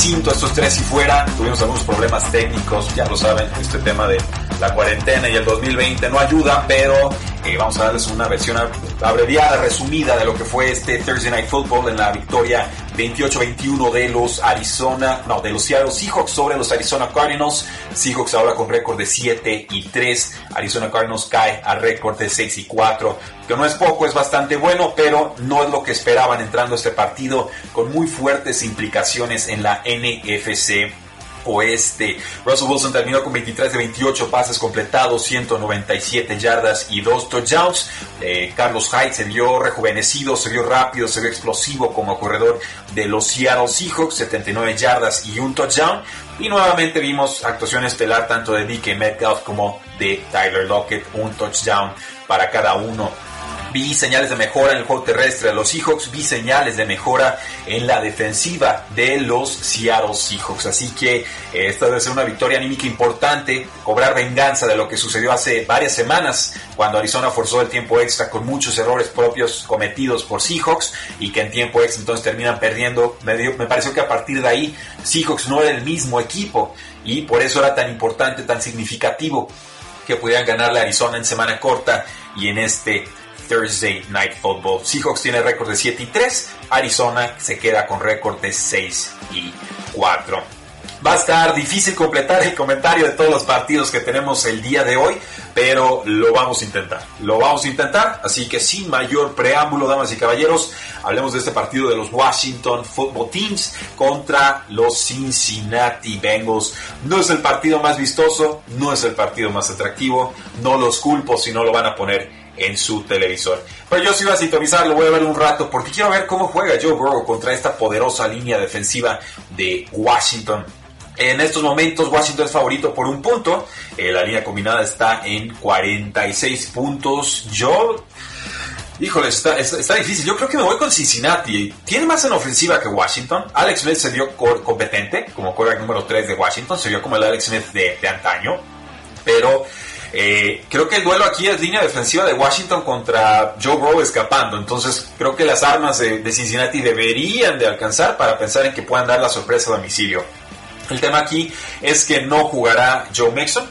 Jacinto, estos tres y fuera, tuvimos algunos problemas técnicos, ya lo saben, este tema de la cuarentena y el 2020 no ayuda, pero eh, vamos a darles una versión abreviada, resumida de lo que fue este Thursday Night Football en la victoria 28-21 de los Arizona, no, de los Seattle Seahawks sobre los Arizona Cardinals. Seahawks ahora con récord de 7 y 3. Arizona Cardinals cae a récord de 6 y 4, que no es poco, es bastante bueno, pero no es lo que esperaban entrando a este partido con muy fuertes implicaciones en la NFC oeste. Russell Wilson terminó con 23 de 28 pases completados, 197 yardas y 2 touchdowns. Eh, Carlos Hyde se vio rejuvenecido, se vio rápido, se vio explosivo como corredor de los Seattle Seahawks, 79 yardas y un touchdown. Y nuevamente vimos actuación estelar tanto de DK Metcalf como de Tyler Lockett, un touchdown para cada uno. Vi señales de mejora en el juego terrestre de los Seahawks, vi señales de mejora en la defensiva de los Seattle Seahawks. Así que eh, esta debe ser una victoria anímica importante, cobrar venganza de lo que sucedió hace varias semanas cuando Arizona forzó el tiempo extra con muchos errores propios cometidos por Seahawks y que en tiempo extra entonces terminan perdiendo. Me, me pareció que a partir de ahí Seahawks no era el mismo equipo y por eso era tan importante, tan significativo que pudieran ganarle a Arizona en semana corta y en este Thursday Night Football. Seahawks tiene récord de 7 y 3, Arizona se queda con récord de 6 y 4. Va a estar difícil completar el comentario de todos los partidos que tenemos el día de hoy, pero lo vamos a intentar. Lo vamos a intentar, así que sin mayor preámbulo, damas y caballeros, hablemos de este partido de los Washington Football Teams contra los Cincinnati Bengals. No es el partido más vistoso, no es el partido más atractivo, no los culpo si no lo van a poner en su televisor. Pero yo sí voy a sintonizar, lo voy a ver un rato porque quiero ver cómo juega Joe Burrow contra esta poderosa línea defensiva de Washington. En estos momentos Washington es favorito por un punto. Eh, la línea combinada está en 46 puntos. Yo Híjole, está, difícil. Yo creo que me voy con Cincinnati. Tiene más en ofensiva que Washington. Alex Smith se vio competente como quarterback número 3 de Washington. Se vio como el Alex Smith de antaño. Pero eh, creo que el duelo aquí es línea defensiva de Washington contra Joe Burrow escapando. Entonces creo que las armas de, Cincinnati deberían de alcanzar para pensar en que puedan dar la sorpresa a domicilio. El tema aquí es que no jugará Joe Mixon.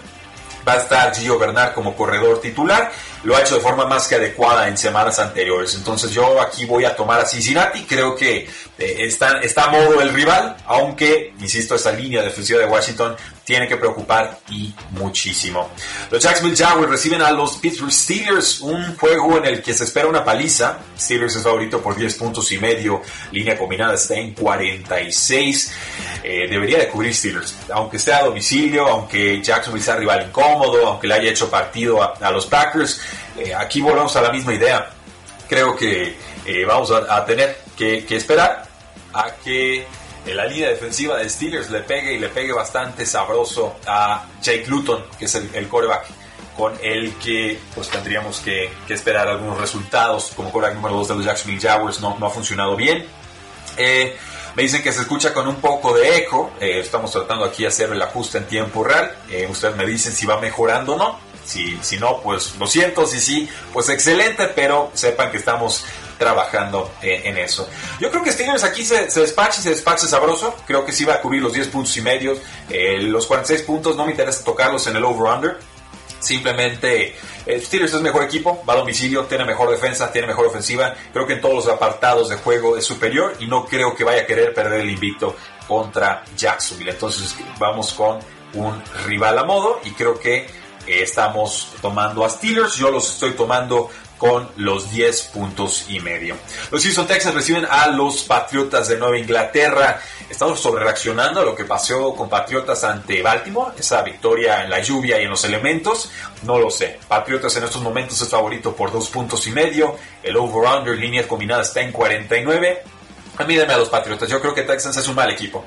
Va a estar Gio Bernard como corredor titular. Lo ha hecho de forma más que adecuada en semanas anteriores. Entonces yo aquí voy a tomar a Cincinnati. Creo que eh, está, está a modo el rival. Aunque, insisto, esa línea defensiva de Washington tiene que preocupar y muchísimo. Los Jacksonville Jaguars reciben a los Pittsburgh Steelers, un juego en el que se espera una paliza. Steelers es favorito por 10 puntos y medio, línea combinada está en 46. Eh, debería de cubrir Steelers, aunque sea a domicilio, aunque Jacksonville sea rival incómodo, aunque le haya hecho partido a, los Packers. Eh, aquí volvemos a la misma idea. Creo que eh, vamos a, tener que esperar a que la línea defensiva de Steelers le pegue y le pegue bastante sabroso a Jake Luton, que es el, coreback con el que pues tendríamos que, esperar algunos resultados como coreback número 2 de los Jacksonville Jaguars. No, ha funcionado bien. Eh, me dicen que se escucha con un poco de eco. Eh, estamos tratando aquí de hacer el ajuste en tiempo real. Eh, ustedes me dicen si va mejorando o no si, si no pues lo siento si sí pues excelente pero sepan que estamos trabajando en eso. Yo creo que Steelers aquí se, se despacha y se despacha sabroso. Creo que sí va a cubrir los 10 puntos y medio. Eh, los 46 puntos no me interesa tocarlos en el over-under. Simplemente eh, Steelers es mejor equipo, va a domicilio, tiene mejor defensa, tiene mejor ofensiva. Creo que en todos los apartados de juego es superior y no creo que vaya a querer perder el invicto contra Jacksonville. Entonces vamos con un rival a modo y creo que estamos tomando a Steelers. Yo los estoy tomando con los 10 puntos y medio. Los Houston Texans reciben a los Patriotas de Nueva Inglaterra. Estamos sobre reaccionando a lo que pasó con Patriotas ante Baltimore, esa victoria en la lluvia y en los elementos. No lo sé. Patriotas en estos momentos es favorito por 2 puntos y medio. El over-under línea combinada está en 49. A mí a los Patriotas. Yo creo que Texans es un mal equipo.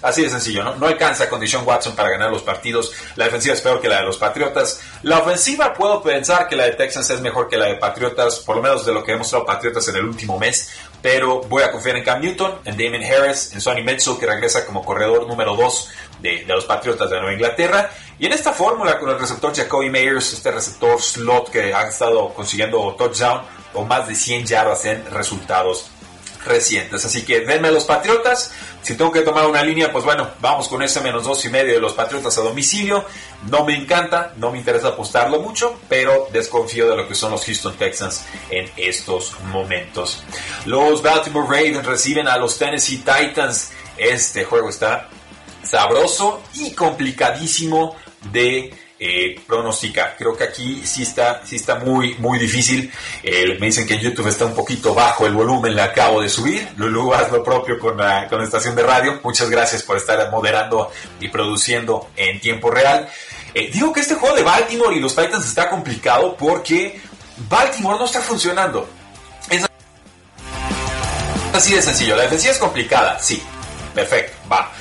Así de sencillo, ¿no? No alcanza con Deshaun Watson para ganar los partidos. La defensiva es peor que la de los Patriotas. La ofensiva puedo pensar que la de Texans es mejor que la de Patriotas, por lo menos de lo que hemos mostrado Patriotas en el último mes. Pero voy a confiar en Cam Newton, en Damon Harris, en Sonny Mitchell, que regresa como corredor número 2 de, de, los Patriotas de Nueva Inglaterra. Y en esta fórmula con el receptor Jacoby Meyers, este receptor slot que ha estado consiguiendo touchdown o más de 100 yardas en resultados recientes. Así que denme a los Patriotas. Si tengo que tomar una línea, pues bueno, vamos con ese menos dos y medio de los Patriotas a domicilio. No me encanta, no me interesa apostarlo mucho, pero desconfío de lo que son los Houston Texans en estos momentos. Los Baltimore Ravens reciben a los Tennessee Titans. Este juego está sabroso y complicadísimo de eh, pronosticar. Creo que aquí sí está, sí está muy, muy difícil. Eh, me dicen que en YouTube está un poquito bajo el volumen, le acabo de subir. Lulu, haz lo propio con la, con estación de radio. Muchas gracias por estar moderando y produciendo en tiempo real. Eh, digo que este juego de Baltimore y los Titans está complicado porque Baltimore no está funcionando. Es así de sencillo. La defensiva es complicada, sí. Perfecto, va.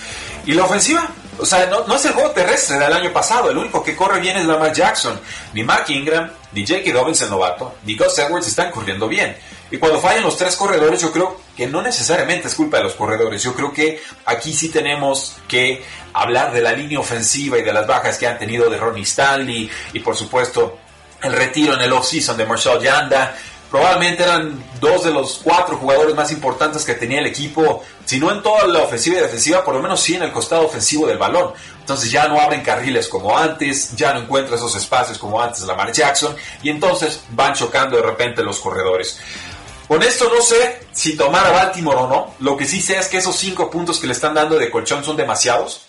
¿Y la ofensiva? O sea, no, es el juego terrestre del año pasado. El único que corre bien es Lamar Jackson. Ni Mark Ingram, ni J.K. Dobbins el novato, ni Gus Edwards están corriendo bien. Y cuando fallan los tres corredores, yo creo que no necesariamente es culpa de los corredores. Yo creo que aquí sí tenemos que hablar de la línea ofensiva y de las bajas que han tenido de Ronnie Stanley y por supuesto el retiro en el off-season de Marshall Yanda probablemente eran dos de los cuatro jugadores más importantes que tenía el equipo, si no en toda la ofensiva y defensiva, por lo menos sí en el costado ofensivo del balón. Entonces ya no abren carriles como antes, ya no encuentra esos espacios como antes Lamar Jackson, y entonces van chocando de repente los corredores. Con esto no sé si tomar a Baltimore o no, lo que sí sé es que esos cinco puntos que le están dando de colchón son demasiados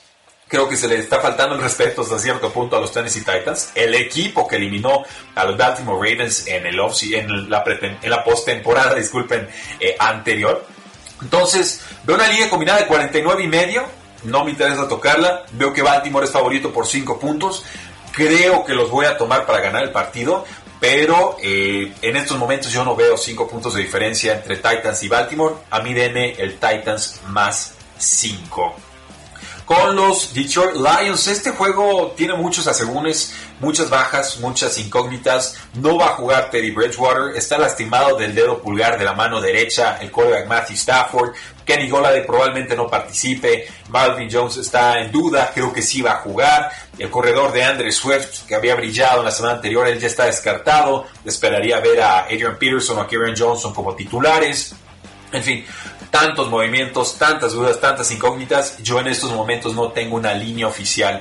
creo que se le está faltando el respeto hasta cierto punto a los Tennessee Titans. El equipo que eliminó a los Baltimore Ravens en, el off en la, la postemporada, disculpen, eh, anterior. Entonces, veo una línea combinada de 49 y medio. No me interesa tocarla. Veo que Baltimore es favorito por 5 puntos. Creo que los voy a tomar para ganar el partido. Pero eh, en estos momentos yo no veo 5 puntos de diferencia entre Titans y Baltimore. A mí denme el Titans más 5 con los Detroit Lions. Este juego tiene muchos asegúnes, muchas bajas, muchas incógnitas. No va a jugar Teddy Bridgewater. Está lastimado del dedo pulgar de la mano derecha el quarterback Matthew Stafford. Kenny Golade probablemente no participe. Malvin Jones está en duda. Creo que sí va a jugar. El corredor de Andre Swift, que había brillado en la semana anterior, él ya está descartado. Esperaría ver a Adrian Peterson o a Kieran Johnson como titulares. En fin, tantos movimientos, tantas dudas, tantas incógnitas. Yo en estos momentos no tengo una línea oficial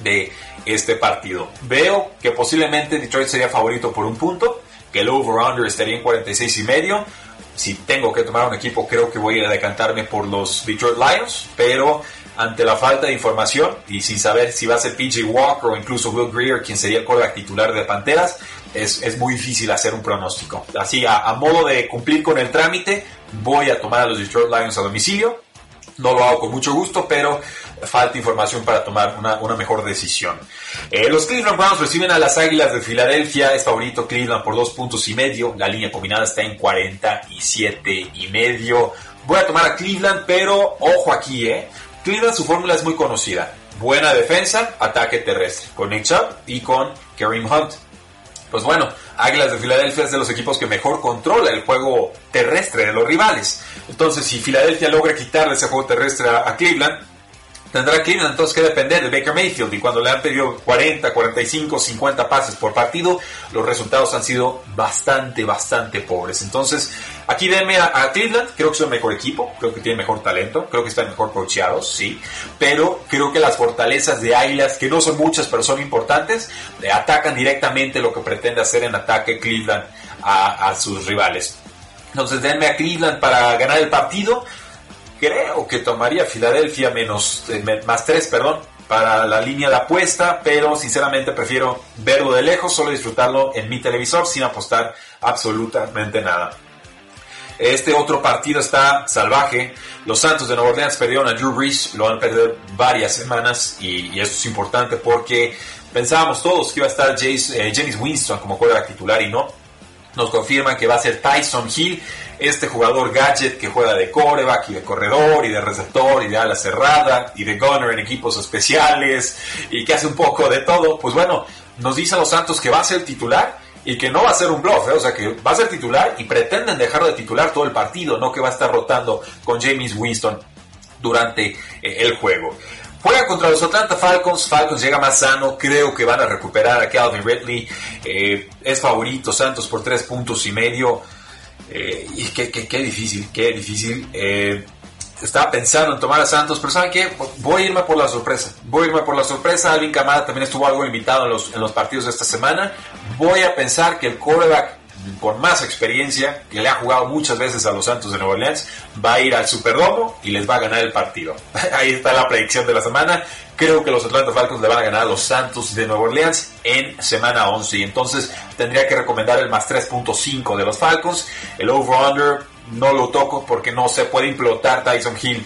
de este partido. Veo que posiblemente Detroit sería favorito por un punto, que el over-under estaría en 46 y medio. Si tengo que tomar un equipo, creo que voy a decantarme por los Detroit Lions, pero ante la falta de información y sin saber si va a ser PJ Walker o incluso Will Greer quien sería el quarterback titular de Panteras, es, es, muy difícil hacer un pronóstico. Así, a, a, modo de cumplir con el trámite, voy a tomar a los Detroit Lions a domicilio. No lo hago con mucho gusto, pero falta información para tomar una, una mejor decisión. Eh, los Cleveland Browns reciben a las Águilas de Filadelfia. Es favorito Cleveland por dos puntos y medio. La línea combinada está en 47 y medio. Voy a tomar a Cleveland, pero ojo aquí, eh. Cleveland su fórmula es muy conocida. Buena defensa, ataque terrestre. Con Nick Chubb y con Kareem Hunt. Pues bueno, Águilas de Filadelfia es de los equipos que mejor controla el juego terrestre de los rivales. Entonces, si Filadelfia logra quitarle ese juego terrestre a, Cleveland, tendrá Cleveland entonces que depender de Baker Mayfield y cuando le han pedido 40, 45, 50 pases por partido, los resultados han sido bastante, bastante pobres. Entonces, aquí denme a, Cleveland, creo que es el mejor equipo, creo que tiene mejor talento, creo que están mejor coacheados, sí, pero creo que las fortalezas de Águilas, que no son muchas pero son importantes, le atacan directamente lo que pretende hacer en ataque Cleveland a, a sus rivales. Entonces denme a Cleveland para ganar el partido creo que tomaría Filadelfia menos, eh, más 3, perdón, para la línea de apuesta, pero sinceramente prefiero verlo de lejos, solo disfrutarlo en mi televisor sin apostar absolutamente nada. Este otro partido está salvaje. Los Santos de Nueva Orleans perdieron a Drew Brees, lo van a perder varias semanas y, y esto es importante porque pensábamos todos que iba a estar eh, James Winston como quarterback titular y no. Nos confirman que va a ser Tyson Hill, este jugador gadget que juega de coreback y de corredor y de receptor y de ala cerrada y de gunner en equipos especiales y que hace un poco de todo. Pues bueno, nos dicen los Santos que va a ser titular y que no va a ser un bluff, ¿eh? o sea que va a ser titular y pretenden dejarlo de titular todo el partido, no que va a estar rotando con James Winston durante eh, el juego. Juega contra los Atlanta Falcons, Falcons llega más sano, creo que van a recuperar a Calvin Ridley, eh, es favorito Santos por tres puntos y medio, eh, y qué, qué, qué, difícil, qué difícil. Eh, estaba pensando en tomar a Santos, pero ¿saben qué? Voy a irme por la sorpresa. Voy a irme por la sorpresa. Alvin Kamara también estuvo algo invitado en los, en los partidos de esta semana. Voy a pensar que el quarterback con más experiencia, que le ha jugado muchas veces a los Santos de Nueva Orleans, va a ir al Superdomo y les va a ganar el partido. Ahí está la predicción de la semana. Creo que los Atlanta Falcons le van a ganar a los Santos de Nueva Orleans en semana 11. Y entonces tendría que recomendar el más 3.5 de los Falcons. El over-under no lo toco porque no se puede implotar Tyson Hill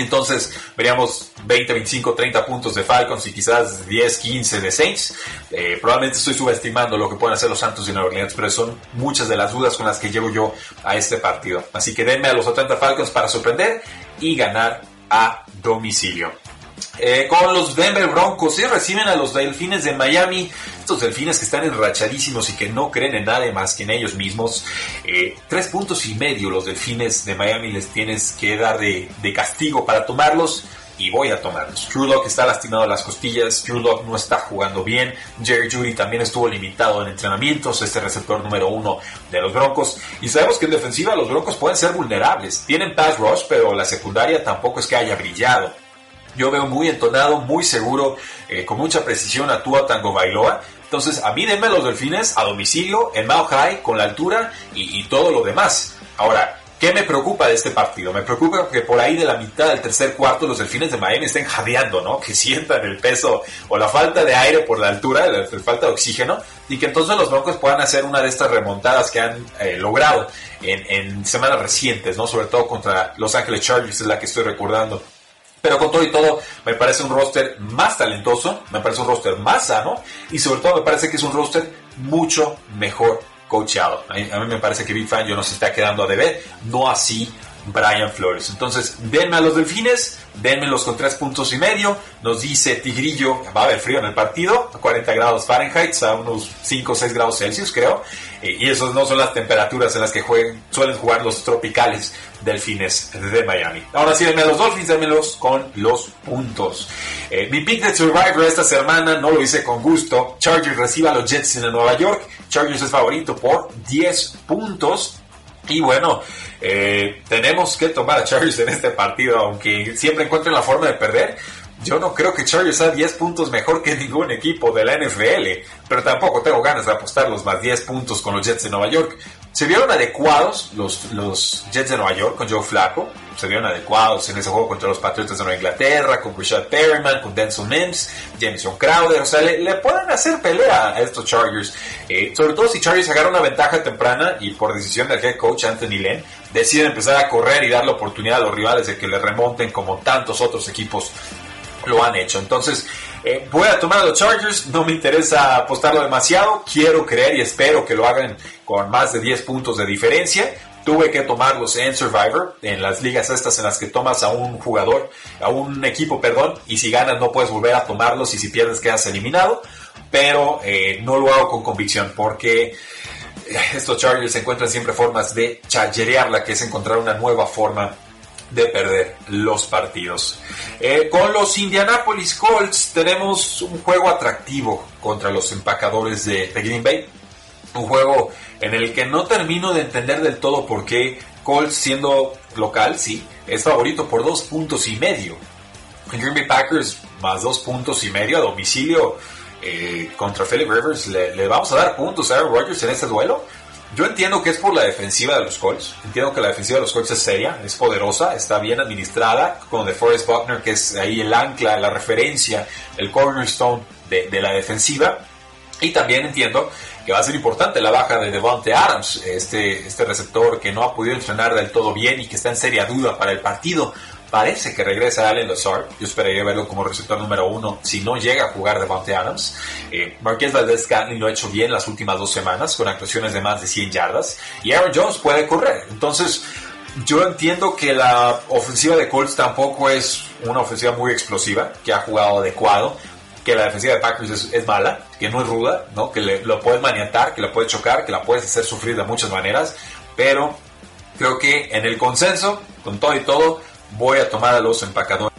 entonces veríamos 20, 25, 30 puntos de Falcons y quizás 10, 15 de Saints. Eh, probablemente estoy subestimando lo que pueden hacer los Santos de Nueva Orleans, pero son muchas de las dudas con las que llego yo a este partido. Así que denme a los 80 Falcons para sorprender y ganar a domicilio. Eh, con los Denver Broncos, y reciben a los Delfines de Miami, estos Delfines que están enrachadísimos y que no creen en nada más que en ellos mismos. Eh, tres puntos y medio los Delfines de Miami les tienes que dar de, de castigo para tomarlos y voy a tomarlos. Drew Lock está lastimado a las costillas, Drew Lock no está jugando bien, Jerry Judy también estuvo limitado en entrenamientos, este receptor número uno de los Broncos, y sabemos que en defensiva los Broncos pueden ser vulnerables, tienen pass rush, pero la secundaria tampoco es que haya brillado. Yo veo muy entonado, muy seguro, eh, con mucha precisión a Tua Tango Bailoa. Entonces, a mí denme los delfines a domicilio, en Mao High, con la altura y, todo lo demás. Ahora, ¿Qué me preocupa de este partido? Me preocupa que por ahí de la mitad del tercer cuarto los delfines de Miami estén jadeando, ¿no? Que sientan el peso o la falta de aire por la altura, la, falta de oxígeno, y que entonces los Broncos puedan hacer una de estas remontadas que han eh, logrado en, en, semanas recientes, ¿no? Sobre todo contra Los Ángeles Chargers, es la que estoy recordando. Pero con todo y todo, me parece un roster más talentoso, me parece un roster más sano, y sobre todo me parece que es un roster mucho mejor coachado. A mí, me parece que Big Fan yo no se está quedando a deber, no así Brian Flores. Entonces, denme a los delfines, denme con tres puntos y medio. Nos dice Tigrillo, va a haber frío en el partido, a 40 grados Fahrenheit, a unos 5 o 6 grados Celsius, creo. Eh, y esas no son las temperaturas en las que jueguen, suelen jugar los tropicales delfines de Miami. Ahora sí, denme a los Dolphins, démelos con los puntos. Eh, mi pick de Survivor esta semana no lo hice con gusto. Chargers reciba a los Jets en Nueva York. Chargers es favorito por 10 puntos. Y bueno, eh, tenemos que tomar a Chargers en este partido, aunque siempre encuentren la forma de perder. Yo no creo que Chargers sea 10 puntos mejor que ningún equipo de la NFL, pero tampoco tengo ganas de apostar los más 10 puntos con los Jets de Nueva York. Se vieron adecuados los, los Jets de Nueva York con Joe Flacco, se vieron adecuados en ese juego contra los Patriotas de Nueva Inglaterra, con Richard Perryman, con Denzel Mims, Jameson Crowder, o sea, le, le pueden hacer pelea a estos Chargers, eh, sobre todo si Chargers agarra una ventaja temprana y por decisión del head coach Anthony Lynn, deciden empezar a correr y dar la oportunidad a los rivales de que le remonten como tantos otros equipos lo han hecho. Entonces, eh, voy a tomar a los Chargers, no me interesa apostarlo demasiado, quiero creer y espero que lo hagan con más de 10 puntos de diferencia. Tuve que tomarlos en Survivor, en las ligas estas en las que tomas a un jugador, a un equipo, perdón, y si ganas no puedes volver a tomarlos y si pierdes quedas eliminado, pero eh, no lo hago con convicción porque estos Chargers encuentran siempre formas de chargerearla, que es encontrar una nueva forma de perder los partidos. Eh, con los Indianapolis Colts tenemos un juego atractivo contra los empacadores de, de, Green Bay. Un juego en el que no termino de entender del todo por qué Colts siendo local, sí, es favorito por dos puntos y medio. Green Bay Packers más dos puntos y medio a domicilio eh, contra Philip Rivers. ¿Le, ¿Le, vamos a dar puntos a Aaron Rodgers en este duelo? Yo entiendo que es por la defensiva de los Colts. Entiendo que la defensiva de los Colts es seria, es poderosa, está bien administrada, con DeForest Buckner, que es ahí el ancla, la referencia, el cornerstone de, la defensiva. Y también entiendo que va a ser importante la baja de Devonte Adams, este, este receptor que no ha podido entrenar del todo bien y que está en seria duda para el partido. Parece que regresa Allen Lazard. Yo esperaría verlo como receptor número uno si no llega a jugar Devontae Adams. Eh, Marquez Valdez Scantling lo ha hecho bien las últimas dos semanas con actuaciones de más de 100 yardas. Y Aaron Jones puede correr. Entonces, yo entiendo que la ofensiva de Colts tampoco es una ofensiva muy explosiva, que ha jugado adecuado, que la defensiva de Packers es, mala, que no es ruda, ¿no? que le, lo puedes maniatar, que la puedes chocar, que la puedes hacer sufrir de muchas maneras, pero creo que en el consenso, con todo y todo, voy a tomar a los empacadores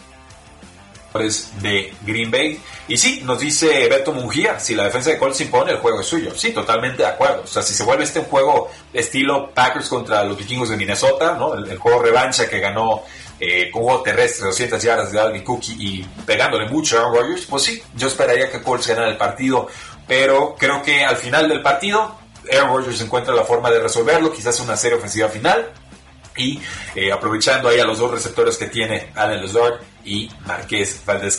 de Green Bay. Y sí, nos dice Beto Mungía, si la defensa de Colts impone, el juego es suyo. Sí, totalmente de acuerdo. O sea, si se vuelve este un juego estilo Packers contra los vikingos de Minnesota, ¿no? El, juego revancha que ganó eh, con juego terrestre, 200 yardas de Alvin Cookie y pegándole mucho a Aaron Rodgers, pues sí, yo esperaría que Colts ganara el partido. Pero creo que al final del partido, Aaron Rodgers encuentra la forma de resolverlo, quizás una serie ofensiva final y eh, aprovechando ahí a los dos receptores que tiene Allen Lazard y Marqués Valdez.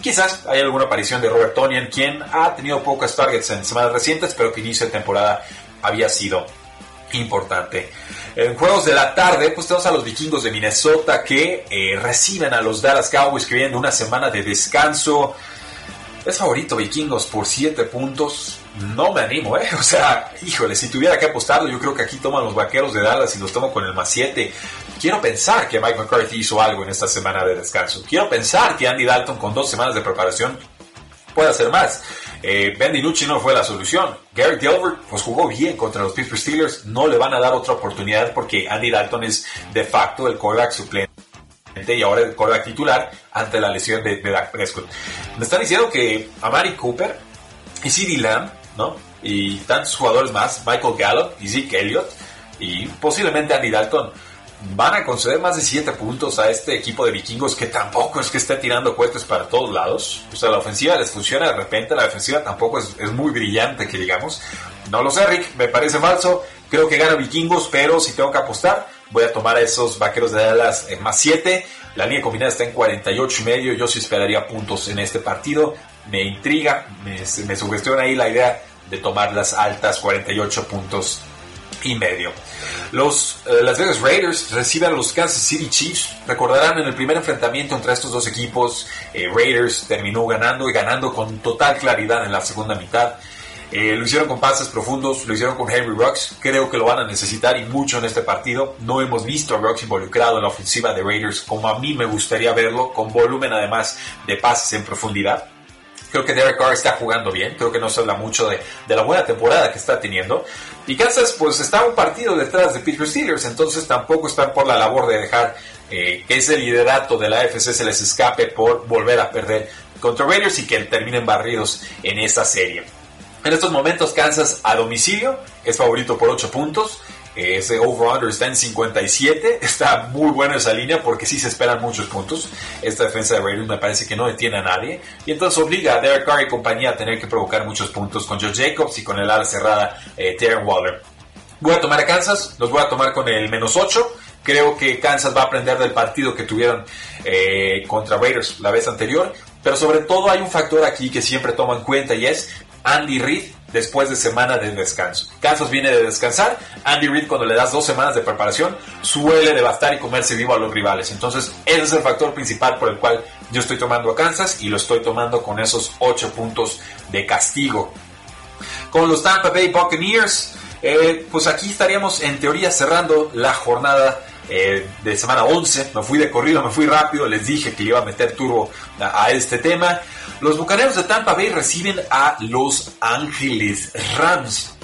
Quizás hay alguna aparición de Robert Tonian, quien ha tenido pocas targets en semanas recientes, pero que inicio de temporada había sido importante. En juegos de la tarde, pues tenemos a los vikingos de Minnesota que eh, reciben a los Dallas Cowboys que vienen una semana de descanso. Es favorito vikingos por 7 puntos no me animo, ¿eh? O sea, híjole, si tuviera que apostarlo, yo creo que aquí toman los vaqueros de Dallas y los tomo con el más 7. Quiero pensar que Mike McCarthy hizo algo en esta semana de descanso. Quiero pensar que Andy Dalton con dos semanas de preparación puede hacer más. Eh, ben DiNucci no fue la solución. Gary Gilbert pues jugó bien contra los Pittsburgh Steelers. No le van a dar otra oportunidad porque Andy Dalton es de facto el quarterback suplente y ahora el quarterback titular ante la lesión de, de Dak Prescott. Me están diciendo que Amari Cooper y CeeDee Lamb ¿no? Y tantos jugadores más, Michael Gallup y Zeke Elliott y posiblemente Andy Dalton van a conceder más de 7 puntos a este equipo de vikingos que tampoco es que esté tirando cohetes para todos lados. O sea, la ofensiva les funciona de repente, la defensiva tampoco es, muy brillante, que digamos. No lo sé, Rick, me parece falso. Creo que gana vikingos, pero si tengo que apostar, voy a tomar a esos vaqueros de Dallas en más 7. La línea combinada está en 48 y medio. Yo sí esperaría puntos en este partido. Me intriga, me, me sugestiona ahí la idea de tomar las altas 48 puntos y medio. Los eh, Las Vegas Raiders reciben a los Kansas City Chiefs. Recordarán en el primer enfrentamiento entre estos dos equipos, eh, Raiders terminó ganando y ganando con total claridad en la segunda mitad. Eh, lo hicieron con pases profundos, lo hicieron con Henry Rocks. Creo que lo van a necesitar y mucho en este partido. No hemos visto a Rocks involucrado en la ofensiva de Raiders como a mí me gustaría verlo, con volumen además de pases en profundidad. Creo que Derek Carr está jugando bien. Creo que no se habla mucho de, la buena temporada que está teniendo. Y Kansas, pues está un partido detrás de Pittsburgh Steelers. Entonces tampoco están por la labor de dejar eh, que ese liderato de la AFC se les escape por volver a perder contra Raiders y que terminen barridos en esa serie. En estos momentos, Kansas a domicilio es favorito por 8 puntos. Ese over-under está en 57. Está muy buena esa línea porque sí se esperan muchos puntos. Esta defensa de Raiders me parece que no detiene a nadie. Y entonces obliga a Derek Carr y compañía a tener que provocar muchos puntos con Joe Jacobs y con el ala cerrada eh, Waller. Voy a tomar a Kansas. Los voy a tomar con el menos 8. Creo que Kansas va a aprender del partido que tuvieron eh, contra Raiders la vez anterior. Pero sobre todo hay un factor aquí que siempre tomo en cuenta y es Andy Reid después de semana de descanso. Kansas viene de descansar. Andy Reid cuando le das dos semanas de preparación suele devastar y comerse vivo a los rivales. Entonces ese es el factor principal por el cual yo estoy tomando a Kansas y lo estoy tomando con esos ocho puntos de castigo. Con los Tampa Bay Buccaneers, eh, pues aquí estaríamos en teoría cerrando la jornada eh, de semana 11. Me fui de corrido, me fui rápido, les dije que iba a meter turbo a, este tema. Los Bucaneros de Tampa Bay reciben a Los Ángeles Rams.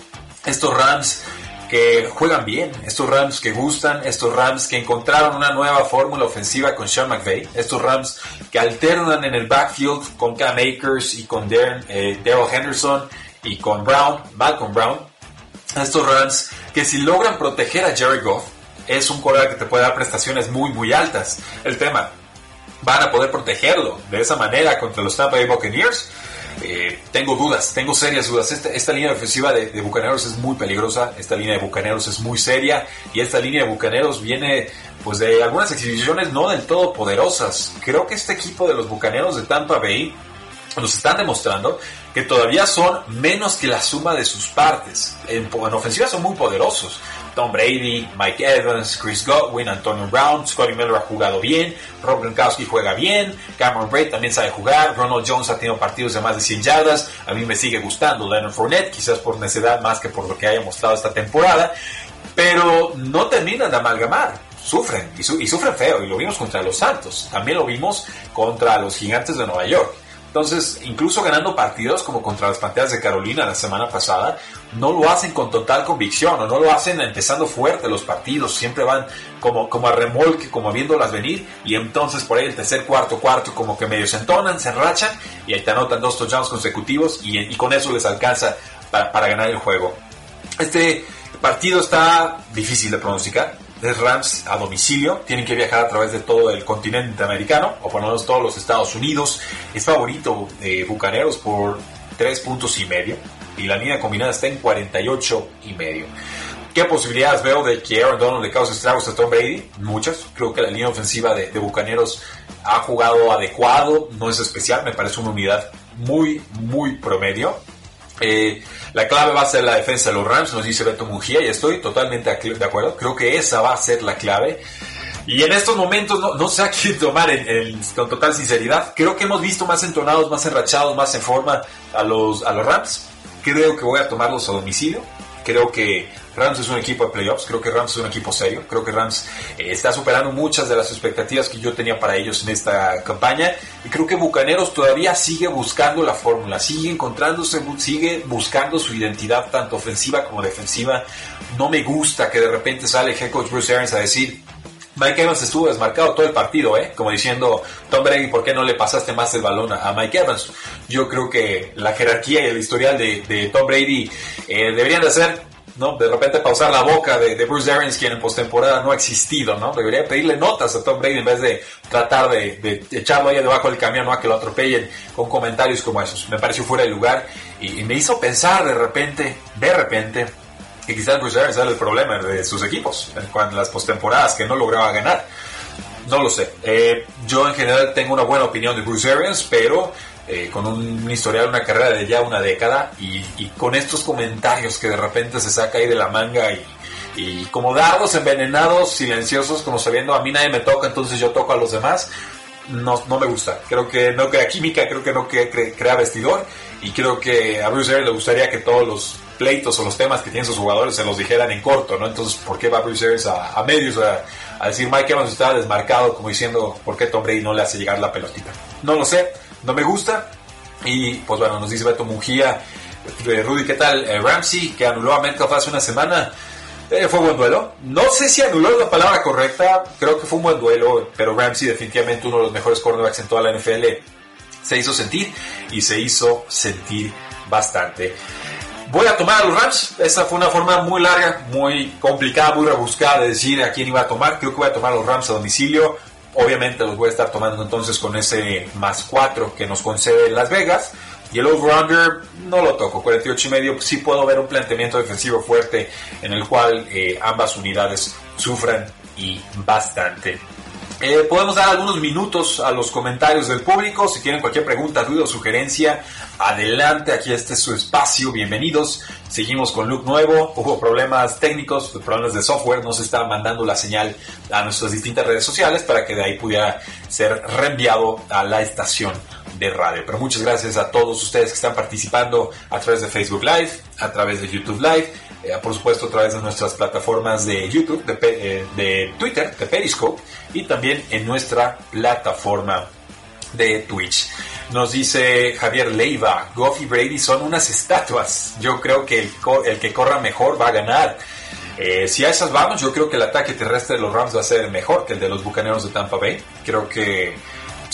Estos Rams que juegan bien, estos Rams que gustan, estos Rams que encontraron una nueva fórmula ofensiva con Sean McVay, estos Rams que alternan en el backfield con Cam Akers y con eh, Daryl Henderson y con Brown, Malcolm Brown. Estos Rams que si logran proteger a Jerry Goff, es un corredor que te puede dar prestaciones muy, muy altas. El tema, van a poder protegerlo de esa manera contra los Tampa Bay Buccaneers. Eh, tengo dudas, tengo serias dudas. Esta, línea ofensiva de, de, Bucaneros es muy peligrosa, esta línea de Bucaneros es muy seria y esta línea de Bucaneros viene pues de algunas exhibiciones no del todo poderosas. Creo que este equipo de los Bucaneros de Tampa Bay nos están demostrando que todavía son menos que la suma de sus partes. En, en ofensiva son muy poderosos. Tom Brady, Mike Evans, Chris Godwin, Antonio Brown, Scotty Miller ha jugado bien, Rob Gronkowski juega bien, Cameron Braid también sabe jugar, Ronald Jones ha tenido partidos de más de 100 yardas, a mí me sigue gustando Leonard Fournette, quizás por necesidad más que por lo que haya mostrado esta temporada, pero no terminan de amalgamar sufren y, sufren feo y lo vimos contra los Santos, también lo vimos contra los Gigantes de Nueva York. Entonces, incluso ganando partidos como contra las Panteras de Carolina la semana pasada, no lo hacen con total convicción o no lo hacen empezando fuerte los partidos, siempre van como, como a remolque, como viéndolas venir y entonces por ahí el tercer, cuarto, cuarto como que medio se entonan, se enrachan y ahí te anotan dos touchdowns consecutivos y, con eso les alcanza para ganar el juego. Este partido está difícil de pronosticar Rams a domicilio, tienen que viajar a través de todo el continente americano, o por lo menos todos los Estados Unidos. Es favorito de Bucaneros por 3 puntos y medio, y la línea combinada está en 48 y medio. ¿Qué posibilidades veo de que Aaron Donald le cause estragos a Tom Brady? Muchas. Creo que la línea ofensiva de, de Bucaneros ha jugado adecuado, no es especial, me parece una unidad muy, muy promedio. Eh, la clave va a ser la defensa de los Rams, nos dice Beto Mujía, y estoy totalmente de acuerdo. Creo que esa va a ser la clave. Y en estos momentos no, sé a quién tomar con total sinceridad. Creo que hemos visto más entonados, más enrachados, más en forma a los, a los Rams. Creo que voy a tomarlos a domicilio. Creo que Rams es un equipo de playoffs, creo que Rams es un equipo serio, creo que Rams eh, está superando muchas de las expectativas que yo tenía para ellos en esta campaña y creo que Bucaneros todavía sigue buscando la fórmula, sigue encontrándose, sigue buscando su identidad tanto ofensiva como defensiva. No me gusta que de repente sale el head coach Bruce Arians a decir Mike Evans estuvo desmarcado todo el partido, ¿eh? Como diciendo, Tom Brady, ¿por qué no le pasaste más el balón a, Mike Evans? Yo creo que la jerarquía y el historial de, Tom Brady eh, deberían de ser ¿no? De repente pausar la boca de, Bruce Arians, quien en postemporada no ha existido, ¿no? Debería pedirle notas a Tom Brady en vez de tratar de, echarlo ahí debajo del camión, ¿no? A que lo atropellen con comentarios como esos. Me pareció fuera de lugar y, me hizo pensar de repente, de repente, que quizás Bruce Arians era el problema de sus equipos en las postemporadas, que no lograba ganar. No lo sé. Eh, yo en general tengo una buena opinión de Bruce Arians, pero eh, con un historial, una carrera de ya una década y, con estos comentarios que de repente se saca ahí de la manga y, como dardos envenenados, silenciosos, como sabiendo a mí nadie me toca, entonces yo toco a los demás, no, no me gusta. Creo que no crea química, creo que no crea vestidor y creo que a Bruce Arians le gustaría que todos los pleitos o los temas que tienen sus jugadores se los dijeran en corto, ¿no? Entonces, ¿por qué va Bruce Arians a, medios a, a, decir Mike Evans estaba desmarcado como diciendo ¿por qué Tom Brady no le hace llegar la pelotita? No lo sé no me gusta. Y pues bueno, nos dice Beto Mujía, eh, Rudy, ¿qué tal? Eh, Ramsey, que anuló a Metcalf hace una semana. Eh, fue buen duelo. No sé si anuló la palabra correcta, creo que fue un buen duelo, pero Ramsey definitivamente uno de los mejores cornerbacks en toda la NFL se hizo sentir y se hizo sentir bastante. Voy a tomar a los Rams. Esa fue una forma muy larga, muy complicada, muy rebuscada de decir a quién iba a tomar. Creo que voy a tomar a los Rams a domicilio. Obviamente los voy a estar tomando entonces con ese más 4 que nos concede Las Vegas. Y el over-under no lo toco, 48 y medio. Sí puedo ver un planteamiento defensivo fuerte en el cual eh, ambas unidades sufran y bastante. Eh, podemos dar algunos minutos a los comentarios del público. Si tienen cualquier pregunta, duda o sugerencia, adelante. Aquí este es su espacio. Bienvenidos. Seguimos con look nuevo. Hubo problemas técnicos, problemas de software. Nos está mandando la señal a nuestras distintas redes sociales para que de ahí pudiera ser reenviado a la estación de radio. Pero muchas gracias a todos ustedes que están participando a través de Facebook Live, a través de YouTube Live, eh, por supuesto a través de nuestras plataformas de YouTube, de, eh, de Twitter, de Periscope y también en nuestra plataforma de Twitch. Nos dice Javier Leiva, Goff y Brady son unas estatuas. Yo creo que el, que corra mejor va a ganar. Eh, si a esas vamos, yo creo que el ataque terrestre de los Rams va a ser mejor que el de los Bucaneros de Tampa Bay. Creo que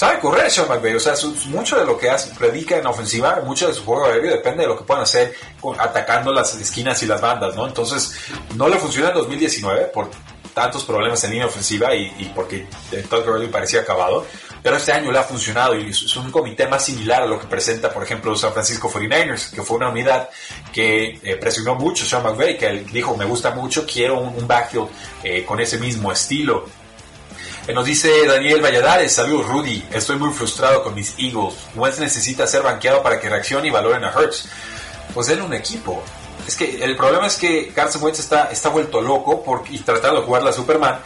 sabe correr Sean McVay. O sea, mucho de lo que hace, predica en ofensiva, mucho de su juego aéreo depende de lo que puedan hacer atacando las esquinas y las bandas, ¿no? Entonces, no le funciona en 2019 por tantos problemas en línea ofensiva y, porque Todd Gurley parecía acabado. pero este año le ha funcionado y es un comité más similar a lo que presenta, por ejemplo, San Francisco 49ers, que fue una unidad que eh, presionó mucho Sean McVay, que él dijo, me gusta mucho, quiero un, backfield eh, con ese mismo estilo. Nos dice Daniel Valladares, saludos Rudy, estoy muy frustrado con mis Eagles. Wentz necesita ser banqueado para que reaccione y valoren a Hurts. Pues él un equipo. Es que el problema es que Carson Wentz está, está vuelto loco por, y tratando de jugar la Superman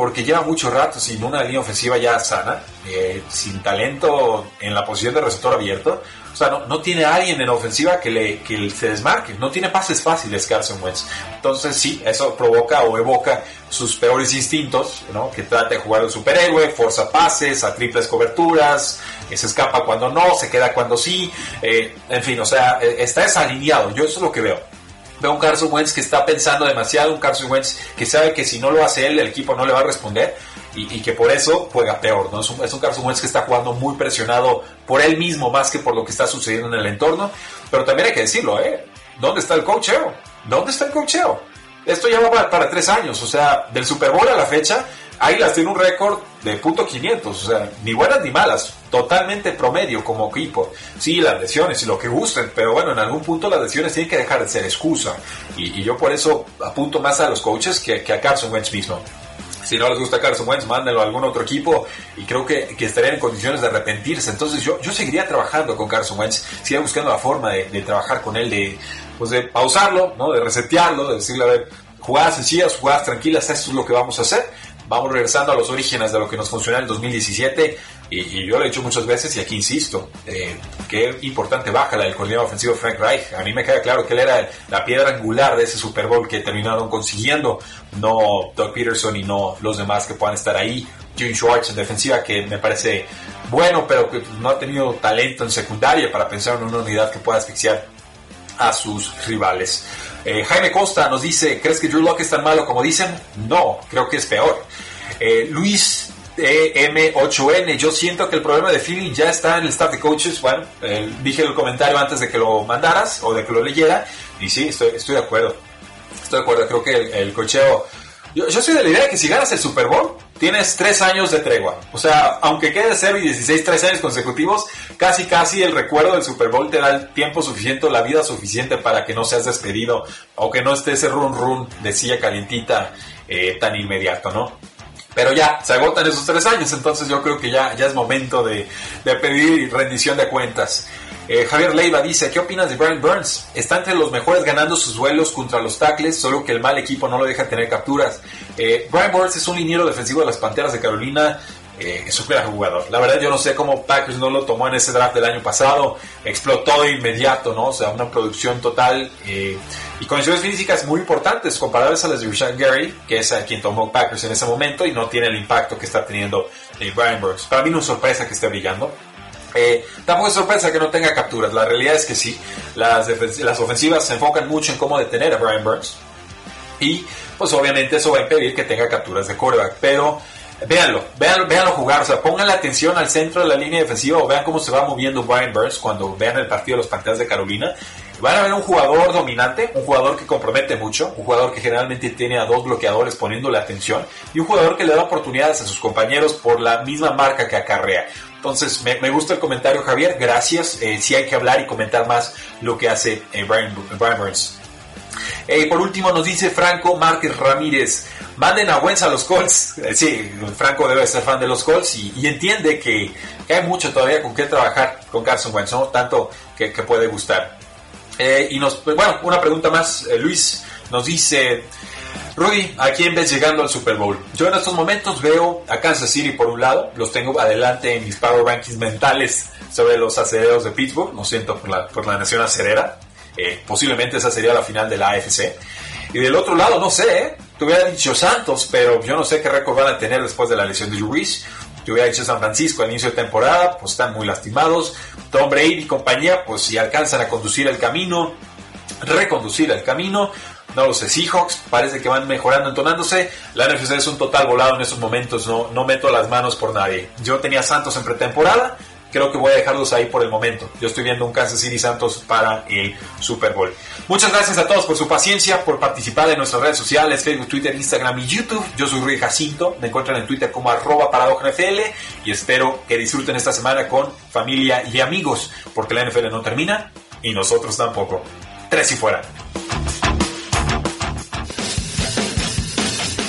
porque lleva mucho rato sin una línea ofensiva ya sana, eh, sin talento en la posición de receptor abierto. O sea, no, no tiene alguien en ofensiva que, le, que se desmarque, no tiene pases fáciles Carson Wentz. Entonces sí, eso provoca o evoca sus peores instintos, ¿no? que trata de jugar el superhéroe, forza pases, a triples coberturas, se escapa cuando no, se queda cuando sí, eh, en fin, o sea, eh, está desalineado, yo eso es lo que veo. Veo un Carson Wentz que está pensando demasiado, un Carson Wentz que sabe que si no lo hace él, el equipo no le va a responder y, que por eso juega peor. ¿no? Es, un, es un Carson Wentz que está jugando muy presionado por él mismo más que por lo que está sucediendo en el entorno. Pero también hay que decirlo, ¿eh? ¿Dónde está el cocheo? ¿Dónde está el cocheo? Esto ya va para tres años, o sea, del Super Bowl a la fecha, Águilas tiene un récord de punto 500, o sea, ni buenas ni malas, totalmente promedio como equipo. Sí, las lesiones y lo que gusten, pero bueno, en algún punto las lesiones tienen que dejar de ser excusa. Y, yo por eso apunto más a los coaches que, a Carson Wentz mismo. Si no les gusta Carson Wentz, mándenlo a algún otro equipo y creo que, que estarían en condiciones de arrepentirse. Entonces yo, yo seguiría trabajando con Carson Wentz, seguiría buscando la forma de, de trabajar con él, de, pues de pausarlo, ¿no? de resetearlo, de decirle, a ver, jugadas sencillas, jugadas tranquilas, esto es lo que vamos a hacer vamos regresando a los orígenes de lo que nos funcionó en el 2017 y, yo lo he dicho muchas veces y aquí insisto, eh, qué importante baja la del coordinador ofensivo Frank Reich. A mí me queda claro que él era la piedra angular de ese Super Bowl que terminaron consiguiendo, no Doug Peterson y no los demás que puedan estar ahí. Jim Schwartz en defensiva que me parece bueno, pero que no ha tenido talento en secundaria para pensar en una unidad que pueda asfixiar a sus rivales. Eh, Jaime Costa nos dice, ¿crees que Drew Locke es tan malo como dicen? No, creo que es peor. Eh, Luis M8N, yo siento que el problema de Philly ya está en el staff de coaches. Bueno, eh, dije el comentario antes de que lo mandaras o de que lo leyera, y sí, estoy, de acuerdo. Estoy de acuerdo, creo que el cocheo yo, soy de la idea de que si ganas el Super Bowl, tienes tres años de tregua. O sea, aunque quede 0 y 16, tres años consecutivos, casi casi el recuerdo del Super Bowl te da el tiempo suficiente, la vida suficiente para que no seas despedido o que no esté ese run run de silla calientita eh, tan inmediato, ¿no? Pero ya, se agotan esos tres años, entonces yo creo que ya, ya es momento de, de pedir rendición de cuentas. Eh, Javier Leiva dice, ¿qué opinas de Brian Burns? Está entre los mejores ganando sus vuelos contra los tackles, solo que el mal equipo no lo deja tener capturas. Eh, Brian Burns es un liniero defensivo de las Panteras de Carolina, eh, es un gran jugador. La verdad yo no sé cómo Packers no lo tomó en ese draft del año pasado, explotó de inmediato, ¿no? O sea, una producción total y condiciones físicas muy importantes comparables a las de Richard Gary, que es a quien tomó Packers en ese momento y no tiene el impacto que está teniendo Brian Burns. Para mí no es sorpresa que esté brillando. Eh, tampoco es sorpresa que no tenga capturas. La realidad es que sí. Las, las ofensivas se enfocan mucho en cómo detener a Brian Burns. Y pues obviamente eso va a impedir que tenga capturas de quarterback. Pero véanlo, véanlo, véanlo jugar. O sea, pongan la atención al centro de la línea defensiva o vean cómo se va moviendo Brian Burns cuando vean el partido de los Panteras de Carolina. Van a ver un jugador dominante, un jugador que compromete mucho, un jugador que generalmente tiene a dos bloqueadores poniéndole atención y un jugador que le da oportunidades a sus compañeros por la misma marca que acarrea. Entonces, me, gusta el comentario, Javier. Gracias. Eh, si hay que hablar y comentar más lo que hace eh, Brian, Burns. Eh, por último, nos dice Franco Márquez Ramírez. Manden a Wentz a los Colts. sí, Franco debe ser fan de los Colts y, entiende que, hay mucho todavía con qué trabajar con Carson Wentz, ¿no? Tanto que, puede gustar. y nos, bueno, una pregunta más. Luis nos dice. Rudy, ¿a quién ves llegando al Super Bowl? Yo en estos momentos veo a Kansas City por un lado, los tengo adelante en mis power rankings mentales sobre los acereros de Pittsburgh, lo siento por la, por la nación acerera, eh, posiblemente esa sería la final de la AFC. Y del otro lado, no sé, ¿eh? Te hubiera dicho Santos, pero yo no sé qué récord van a tener después de la lesión de Drew Te hubiera dicho San Francisco al inicio de temporada, pues están muy lastimados. Tom Brady y compañía, pues si alcanzan a conducir el camino, reconducir el camino, no lo sé, Seahawks parece que van mejorando, entonándose. La NFC es un total volado en estos momentos, no, no meto las manos por nadie. Yo tenía Santos en pretemporada, creo que voy a dejarlos ahí por el momento. Yo estoy viendo un Kansas City Santos para el Super Bowl. Muchas gracias a todos por su paciencia, por participar en nuestras redes sociales, Facebook, Twitter, Instagram y YouTube. Yo soy Rui Jacinto, me encuentran en Twitter como arroba NFL y espero que disfruten esta semana con familia y amigos, porque la NFL no termina y nosotros tampoco. Tres y fuera.